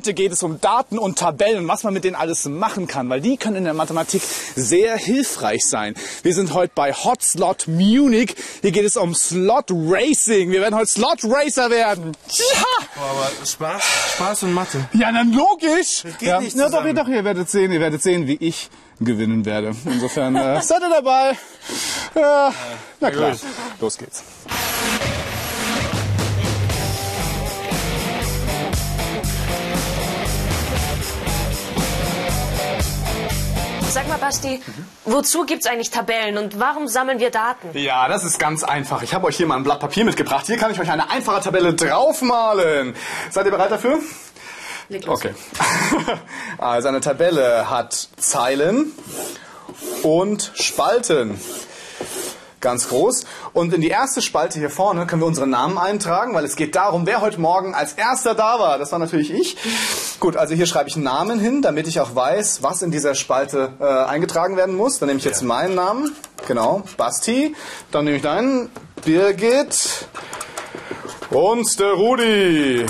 heute geht es um Daten und Tabellen und was man mit denen alles machen kann, weil die können in der Mathematik sehr hilfreich sein. Wir sind heute bei Hot Slot Munich. Hier geht es um Slot Racing. Wir werden heute Slot Racer werden. Ja! Aber Spaß, Spaß und Mathe. Ja, dann logisch. geht ja. nicht Na doch, ihr, doch, ihr werdet sehen, ihr werdet sehen, wie ich gewinnen werde. Insofern äh, seid ihr dabei. Ja, na klar, los geht's. Sag mal, Basti, wozu gibt's eigentlich Tabellen und warum sammeln wir Daten? Ja, das ist ganz einfach. Ich habe euch hier mal ein Blatt Papier mitgebracht. Hier kann ich euch eine einfache Tabelle draufmalen. Seid ihr bereit dafür? Leg los. Okay. Also eine Tabelle hat Zeilen und Spalten. Ganz groß. Und in die erste Spalte hier vorne können wir unsere Namen eintragen, weil es geht darum, wer heute Morgen als erster da war. Das war natürlich ich. Gut, also hier schreibe ich einen Namen hin, damit ich auch weiß, was in dieser Spalte äh, eingetragen werden muss. Dann nehme ich jetzt meinen Namen. Genau, Basti. Dann nehme ich deinen, Birgit. Und der Rudi.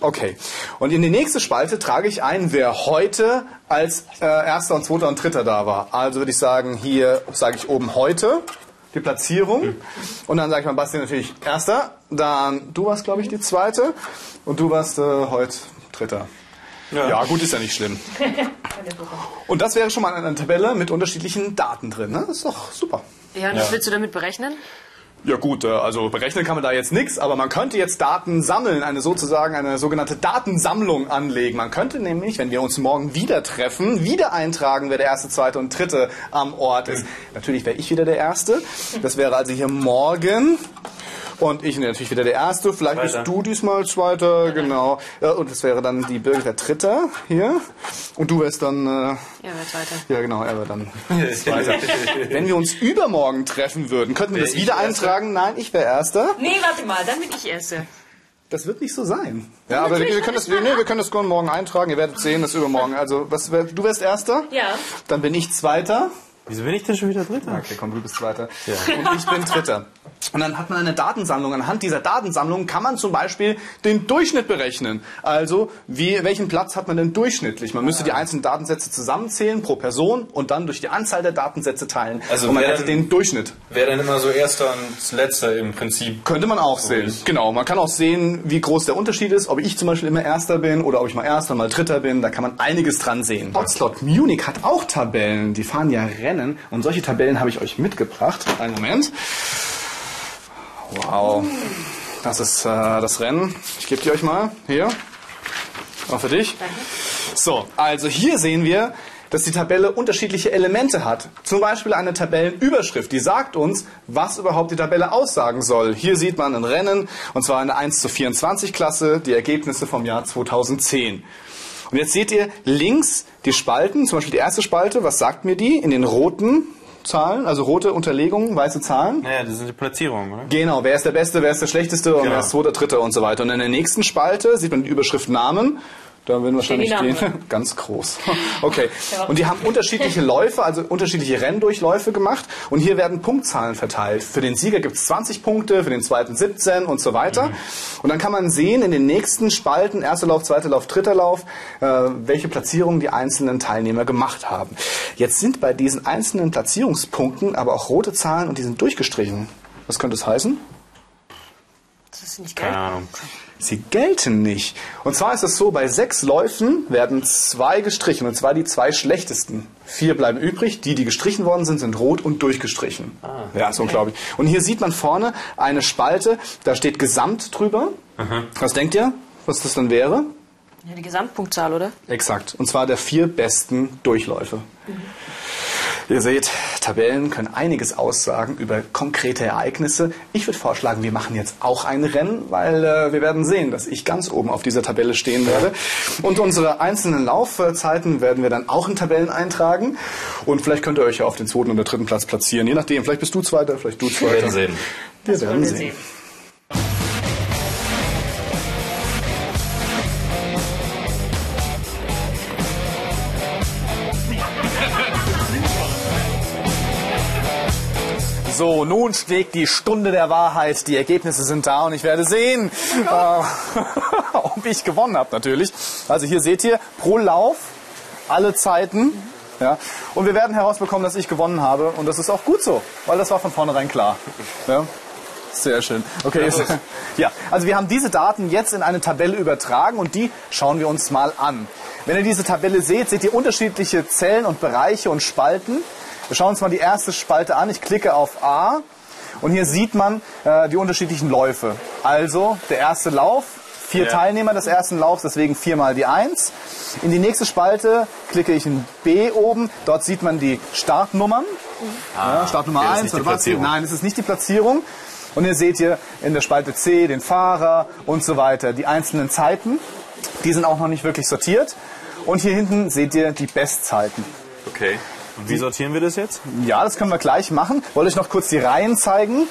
Okay. Und in die nächste Spalte trage ich ein, wer heute als äh, erster und zweiter und dritter da war. Also würde ich sagen, hier sage ich oben heute die Platzierung. Und dann sage ich mal Basti natürlich erster. Dann du warst, glaube ich, die zweite. Und du warst äh, heute dritter. Ja. gut, ist ja nicht schlimm. Und das wäre schon mal eine Tabelle mit unterschiedlichen Daten drin. Ne? Das ist doch super. Ja, und was willst du damit berechnen? Ja gut, äh, also berechnen kann man da jetzt nichts, aber man könnte jetzt Daten sammeln, eine sozusagen eine sogenannte Datensammlung anlegen. Man könnte nämlich, wenn wir uns morgen wieder treffen, wieder eintragen, wer der erste, zweite und dritte am Ort ist. Natürlich wäre ich wieder der Erste. Das wäre also hier morgen. Und ich natürlich wieder der Erste. Vielleicht Zweiter. bist du diesmal Zweiter, genau. Ja, Und das wäre dann die Birgit der Dritte hier. Und du wärst dann... Äh, Ja, wer zweiter. ja, genau, er wird dann Zweiter. Wenn wir uns übermorgen treffen würden, könnten wir das wieder Erster? eintragen. Nein, ich wäre Erster. Nee, warte mal, dann bin ich Erste. Das wird nicht so sein. Ja, aber wir, wir können das, alles nee, wir können das morgen eintragen. Ihr werdet sehen, das übermorgen. Also, was, wär- du wärst Erster? Ja. Dann bin ich Zweiter. Wieso bin ich denn schon wieder Dritter? Okay, komm, du bist Zweiter. Und ich bin Dritter. Und dann hat man eine Datensammlung. Anhand dieser Datensammlung kann man zum Beispiel den Durchschnitt berechnen. Also, wie, welchen Platz hat man denn durchschnittlich? Man müsste die einzelnen Datensätze zusammenzählen pro Person und dann durch die Anzahl der Datensätze teilen. Also und man wer hätte den Durchschnitt. Wäre dann immer so erster und letzter im Prinzip. Könnte man auch sehen. ist- Genau. Man kann auch sehen, wie groß der Unterschied ist, ob ich zum Beispiel immer Erster bin oder ob ich mal Erster, mal Dritter bin. Da kann man einiges dran sehen. Hotslot Munich hat auch Tabellen. Die fahren ja Rennen. Und solche Tabellen habe ich euch mitgebracht. Einen Moment. Wow. Das ist äh, das Rennen. Ich gebe die euch mal. Hier. Auch für dich. So, also hier sehen wir, dass die Tabelle unterschiedliche Elemente hat. Zum Beispiel eine Tabellenüberschrift, die sagt uns, was überhaupt die Tabelle aussagen soll. Hier sieht man ein Rennen, und zwar eine 1 zu 24 Klasse, die Ergebnisse vom Jahr 2010. Und jetzt seht ihr links die Spalten, zum Beispiel die erste Spalte, was sagt mir die? In den roten Zahlen, also rote Unterlegungen, weiße Zahlen. Naja, das sind die Platzierungen, oder? Genau, wer ist der Beste, wer ist der Schlechteste und Genau. wer ist Zweiter, Dritter und so weiter. Und in der nächsten Spalte sieht man die Überschrift Namen. Da werden wahrscheinlich die Namen stehen. Ganz groß. Okay. Und die haben unterschiedliche Läufe, also unterschiedliche Renndurchläufe gemacht. Und hier werden Punktzahlen verteilt. Für den Sieger gibt es 20 Punkte, für den zweiten 17 und so weiter. Und dann kann man sehen in den nächsten Spalten, erster Lauf, zweiter Lauf, dritter Lauf, äh, welche Platzierungen die einzelnen Teilnehmer gemacht haben. Jetzt sind bei diesen einzelnen Platzierungspunkten aber auch rote Zahlen und die sind durchgestrichen. Was könnte das heißen? Das ist nicht geil. Keine Ahnung. Sie gelten nicht. Und zwar ist es so, bei sechs Läufen werden zwei gestrichen, und zwar die zwei schlechtesten. Vier bleiben übrig, die, die gestrichen worden sind, sind rot und durchgestrichen. ja, ist unglaublich. Und hier sieht man vorne eine Spalte, da steht Gesamt drüber. Was denkt ihr, was das dann wäre? Ja, die Gesamtpunktzahl, oder? Exakt. Und zwar der vier besten Durchläufe. Ihr seht, Tabellen können einiges aussagen über konkrete Ereignisse. Ich würde vorschlagen, wir machen jetzt auch ein Rennen, weil äh, wir werden sehen, dass ich ganz oben auf dieser Tabelle stehen werde. Und unsere einzelnen Laufzeiten werden wir dann auch in Tabellen eintragen. Und vielleicht könnt ihr euch ja auf den zweiten oder dritten Platz platzieren. Je nachdem, vielleicht bist du Zweiter, vielleicht du Zweiter. Wir werden sehen. Wir werden sehen. So, nun schlägt die Stunde der Wahrheit. Die Ergebnisse sind da und ich werde sehen, äh, ob ich gewonnen habe natürlich. Also hier seht ihr pro Lauf alle Zeiten. Ja, und wir werden herausbekommen, dass ich gewonnen habe. Und das ist auch gut so, weil das war von vornherein klar. Ja. Sehr schön. Okay, ja, also wir haben diese Daten jetzt in eine Tabelle übertragen und die schauen wir uns mal an. Wenn ihr diese Tabelle seht, seht ihr unterschiedliche Zellen und Bereiche und Spalten. Wir schauen uns mal die erste Spalte an. Ich klicke auf A und hier sieht man äh, die unterschiedlichen Läufe. Also der erste Lauf, vier Ja. Teilnehmer des ersten Laufs, deswegen viermal die 1. In die nächste Spalte klicke ich in B oben. Dort sieht man die Startnummern. ja, Startnummer okay, das ist 1 nicht die oder was? Platzierung. Nein, es ist nicht die Platzierung. Und hier seht ihr in der Spalte C den Fahrer und so weiter. Die einzelnen Zeiten, die sind auch noch nicht wirklich sortiert. Und hier hinten seht ihr die Bestzeiten. Okay. Und wie sortieren wir das jetzt? Ja, das können wir gleich machen. Wollte ich noch kurz die Reihen zeigen.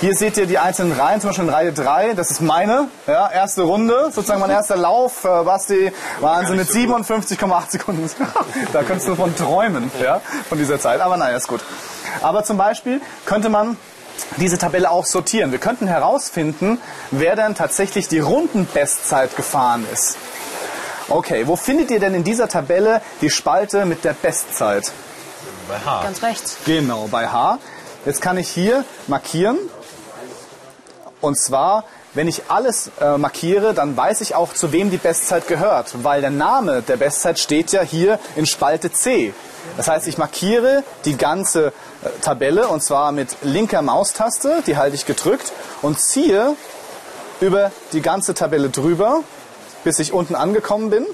Hier seht ihr die einzelnen Reihen, zum Beispiel in Reihe 3, das ist meine ja, erste Runde, sozusagen mein erster Lauf. Äh, Basti, Wahnsinn, mit 57,8 Sekunden. da könntest du von träumen, ja, von dieser Zeit. Aber naja, ist gut. Aber zum Beispiel könnte man diese Tabelle auch sortieren. Wir könnten herausfinden, wer denn tatsächlich die Rundenbestzeit gefahren ist. Okay, wo findet ihr denn in dieser Tabelle die Spalte mit der Bestzeit? Bei H. Ganz rechts. Genau, bei H. Jetzt kann ich hier markieren. Und zwar, wenn ich alles äh, markiere, dann weiß ich auch, zu wem die Bestzeit gehört. Weil der Name der Bestzeit steht ja hier in Spalte C. Das heißt, ich markiere die ganze äh, Tabelle und zwar mit linker Maustaste, die halte ich gedrückt und ziehe über die ganze Tabelle drüber, bis ich unten angekommen bin.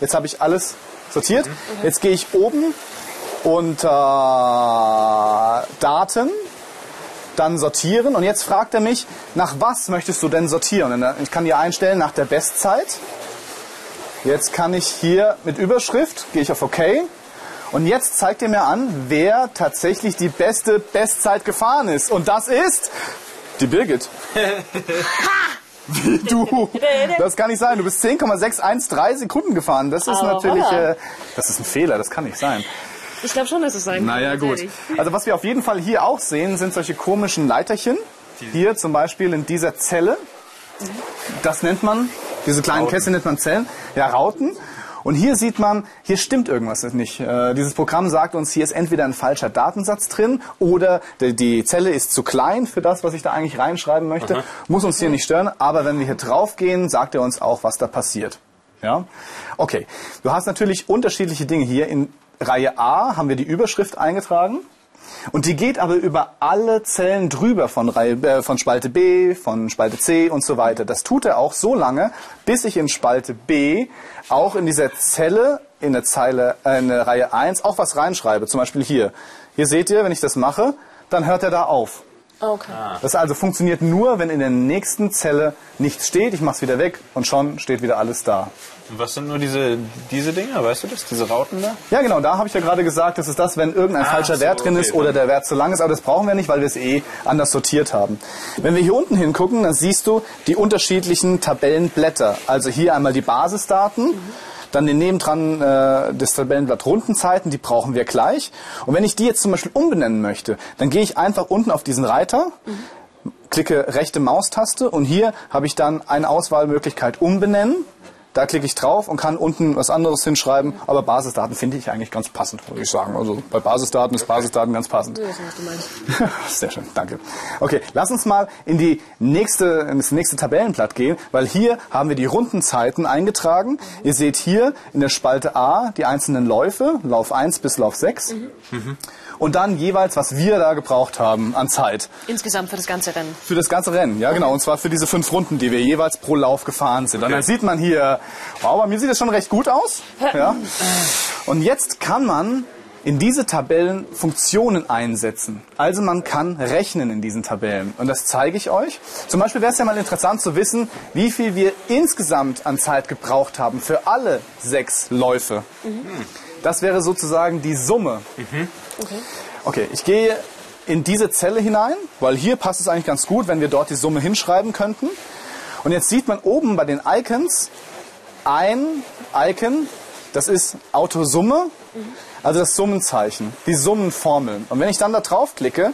Jetzt habe ich alles sortiert. Jetzt gehe ich oben unter Daten, dann sortieren und jetzt fragt er mich, nach was möchtest du denn sortieren? Ich kann hier einstellen nach der Bestzeit. Jetzt kann ich hier mit Überschrift, gehe ich auf OK. Und jetzt zeigt er mir an, wer tatsächlich die beste Bestzeit gefahren ist. Und das ist die Birgit. Wie du? Das kann nicht sein. Du bist 10,613 Sekunden gefahren. Das ist natürlich, äh, das ist ein Fehler. Das kann nicht sein. Ich glaube schon, dass es sein kann. Naja, gut. Also was wir auf jeden Fall hier auch sehen, sind solche komischen Leiterchen. Hier zum Beispiel in dieser Zelle. Das nennt man, diese kleinen Kästchen nennt man Zellen. Ja, Rauten. Und hier sieht man, hier stimmt irgendwas nicht. Äh, dieses Programm sagt uns, hier ist entweder ein falscher Datensatz drin oder die, die Zelle ist zu klein für das, was ich da eigentlich reinschreiben möchte. Muss uns hier nicht stören. Aber wenn wir hier draufgehen, sagt er uns auch, was da passiert. Ja? Okay. Du hast natürlich unterschiedliche Dinge hier. In Reihe A haben wir die Überschrift eingetragen. Und die geht aber über alle Zellen drüber von, Reihe, äh, von Spalte B, von Spalte C und so weiter. Das tut er auch so lange, bis ich in Spalte B auch in dieser Zelle in der Zeile, äh, in der Reihe 1 auch was reinschreibe. Zum Beispiel hier. Hier seht ihr, wenn ich das mache, dann hört er da auf. Okay. Das also funktioniert nur, wenn in der nächsten Zelle nichts steht. Ich mache es wieder weg und schon steht wieder alles da. Was sind nur diese, diese Dinger, weißt du das? Diese Rauten da? Ja, genau, da habe ich ja gerade gesagt, das ist das, wenn irgendein Ah, falscher so, Wert drin okay, ist oder der Wert zu lang ist, aber das brauchen wir nicht, weil wir es eh anders sortiert haben. Wenn wir hier unten hingucken, dann siehst du die unterschiedlichen Tabellenblätter. Also hier einmal die Basisdaten, dann den nebendran äh, das Tabellenblatt Rundenzeiten, die brauchen wir gleich. Und wenn ich die jetzt zum Beispiel umbenennen möchte, dann gehe ich einfach unten auf diesen Reiter, klicke rechte Maustaste und hier habe ich dann eine Auswahlmöglichkeit umbenennen. Da klicke ich drauf und kann unten was anderes hinschreiben, aber Basisdaten finde ich eigentlich ganz passend, würde ich sagen. Also bei Basisdaten ist Basisdaten ganz passend. Sehr schön, danke. Okay, lass uns mal in die nächste, in das nächste Tabellenblatt gehen, weil hier haben wir die Rundenzeiten eingetragen. Ihr seht hier in der Spalte A die einzelnen Läufe, Lauf 1 bis Lauf 6. Und dann jeweils, was wir da gebraucht haben an Zeit. Insgesamt für das ganze Rennen. Für das ganze Rennen, ja genau. Und zwar für diese fünf Runden, die wir jeweils pro Lauf gefahren sind. Und dann sieht man hier, wow, bei mir sieht das schon recht gut aus. Ja. Und jetzt kann man in diese Tabellen Funktionen einsetzen. Also man kann rechnen in diesen Tabellen. Und das zeige ich euch. Zum Beispiel wäre es ja mal interessant zu wissen, wie viel wir insgesamt an Zeit gebraucht haben für alle sechs Läufe. Das wäre sozusagen die Summe. Okay, ich gehe in diese Zelle hinein, weil hier passt es eigentlich ganz gut, wenn wir dort die Summe hinschreiben könnten. Und jetzt sieht man oben bei den Icons ein Icon, das ist Autosumme, also das Summenzeichen, die Summenformel. Und wenn ich dann da drauf klicke,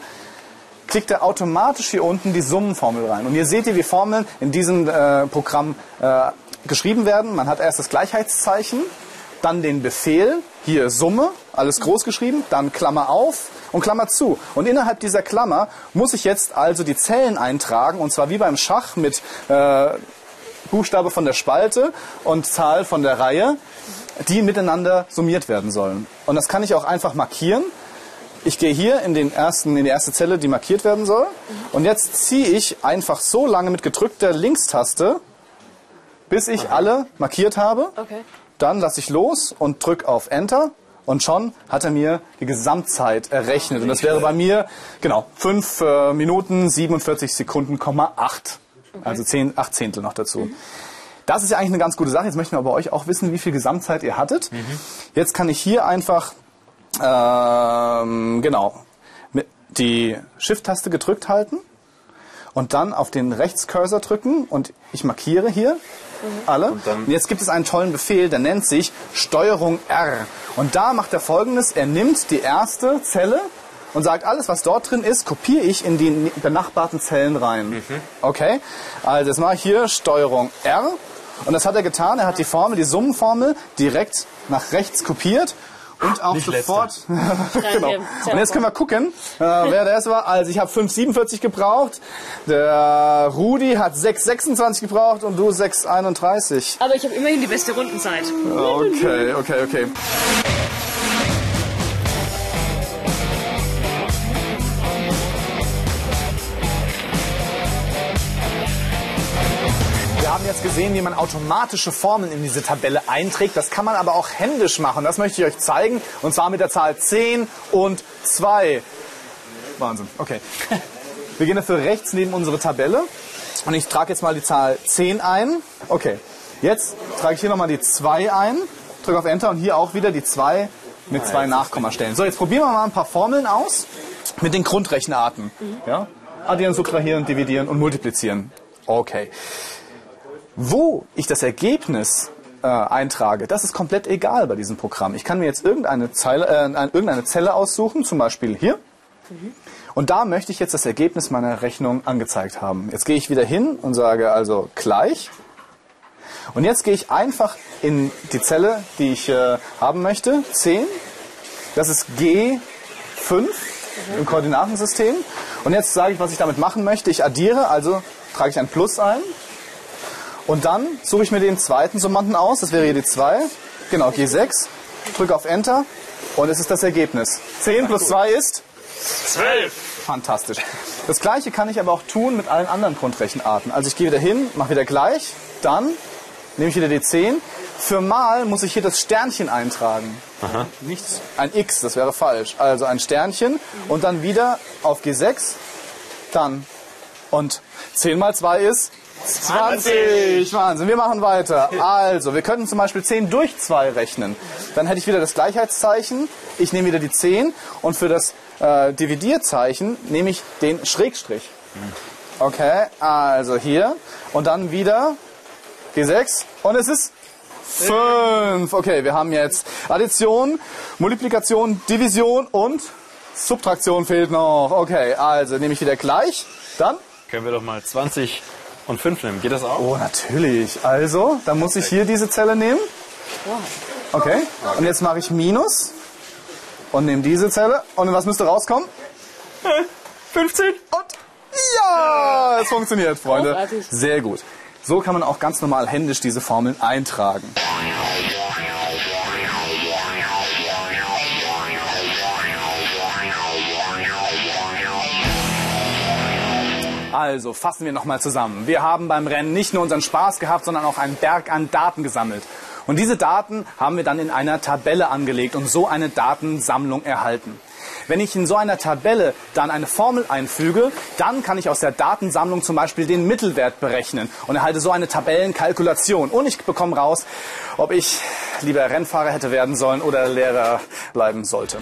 klickt er automatisch hier unten die Summenformel rein. Und hier seht ihr, wie Formeln in diesem äh, Programm äh, geschrieben werden. Man hat erst das Gleichheitszeichen, dann den Befehl, hier Summe, alles groß geschrieben, dann Klammer auf und Klammer zu. Und innerhalb dieser Klammer muss ich jetzt also die Zellen eintragen, und zwar wie beim Schach mit äh, Buchstabe von der Spalte und Zahl von der Reihe, die miteinander summiert werden sollen. Und das kann ich auch einfach markieren. Ich gehe hier in, den ersten, in die erste Zelle, die markiert werden soll. Und jetzt ziehe ich einfach so lange mit gedrückter Linkstaste, bis ich alle markiert habe. Okay. Dann lasse ich los und drücke auf Enter. Und schon hat er mir die Gesamtzeit errechnet. Und das wäre bei mir, genau, 5 äh, Minuten 47 Sekunden, 8. Also 10, 8 Zehntel noch dazu. Das ist ja eigentlich eine ganz gute Sache. Jetzt möchten wir bei euch auch wissen, wie viel Gesamtzeit ihr hattet. Jetzt kann ich hier einfach, ähm, genau, mit die Shift-Taste gedrückt halten und dann auf den Rechtscursor drücken und ich markiere hier alle. Und, dann- jetzt gibt es einen tollen Befehl, der nennt sich Steuerung R. Und da macht er folgendes, er nimmt die erste Zelle und sagt, alles was dort drin ist, kopiere ich in die benachbarten Zellen rein. Okay? Also jetzt mache ich hier Steuerung R. Und das hat er getan. Er hat die Formel, die Summenformel direkt nach rechts kopiert und auch sofort. genau. Und jetzt können wir gucken, äh, wer der erste war. Also ich habe 5,47 gebraucht. Der Rudi hat 6,26 gebraucht und du 6,31. Aber ich habe immerhin die beste Rundenzeit. Okay, okay, okay. Gesehen, wie man automatische Formeln in diese Tabelle einträgt. Das kann man aber auch händisch machen. Das möchte ich euch zeigen. Und zwar mit der Zahl 10 und 2. Wahnsinn. Okay. Wir gehen dafür rechts neben unsere Tabelle. Und ich trage jetzt mal die Zahl 10 ein. Okay. Jetzt trage ich hier nochmal die 2 ein. Drücke auf Enter und hier auch wieder die 2 mit zwei Nachkommastellen. So, jetzt probieren wir mal ein paar Formeln aus mit den Grundrechenarten. Ja? Addieren, subtrahieren, dividieren und multiplizieren. Okay. Wo ich das Ergebnis äh, eintrage, das ist komplett egal bei diesem Programm. Ich kann mir jetzt irgendeine, Zeile, äh, ein- irgendeine Zelle aussuchen, zum Beispiel hier. Und da möchte ich jetzt das Ergebnis meiner Rechnung angezeigt haben. Jetzt gehe ich wieder hin und sage also gleich. Und jetzt gehe ich einfach in die Zelle, die ich äh, haben möchte, 10. Das ist G5 im Koordinatensystem. Und jetzt sage ich, was ich damit machen möchte. Ich addiere, also trage ich ein Plus ein. Und dann suche ich mir den zweiten Summanden aus. Das wäre hier die 2. Genau, G6. Drücke auf Enter. Und es ist das Ergebnis. 10 plus 2 ist? 12. Fantastisch. Das gleiche kann ich aber auch tun mit allen anderen Grundrechenarten. Also ich gehe wieder hin, mache wieder gleich, dann nehme ich wieder die 10. Für mal muss ich hier das Sternchen eintragen. Nichts, ein X, das wäre falsch. Also ein Sternchen und dann wieder auf G6, dann und 10 mal 2 ist 20. Wahnsinn, wir machen weiter. Also, wir könnten zum Beispiel 10 durch 2 rechnen. Dann hätte ich wieder das Gleichheitszeichen. Ich nehme wieder die 10 und für das äh, Dividierzeichen nehme ich den Schrägstrich. Okay, also hier und dann wieder G6 und es ist 5. Okay, wir haben jetzt Addition, Multiplikation, Division und Subtraktion fehlt noch. Okay, also nehme ich wieder gleich. Dann Können wir doch mal 20 und 5 nehmen. Geht das auch? Oh, natürlich. Also, dann muss ich hier diese Zelle nehmen. Okay. Und jetzt mache ich Minus und nehme diese Zelle. Und was müsste rauskommen? 15? Und ja, es funktioniert, Freunde. Sehr gut. So kann man auch ganz normal händisch diese Formeln eintragen. Also fassen wir nochmal zusammen. Wir haben beim Rennen nicht nur unseren Spaß gehabt, sondern auch einen Berg an Daten gesammelt. Und diese Daten haben wir dann in einer Tabelle angelegt und so eine Datensammlung erhalten. Wenn ich in so einer Tabelle dann eine Formel einfüge, dann kann ich aus der Datensammlung zum Beispiel den Mittelwert berechnen und erhalte so eine Tabellenkalkulation. Und ich bekomme raus, ob ich lieber Rennfahrer hätte werden sollen oder Lehrer bleiben sollte.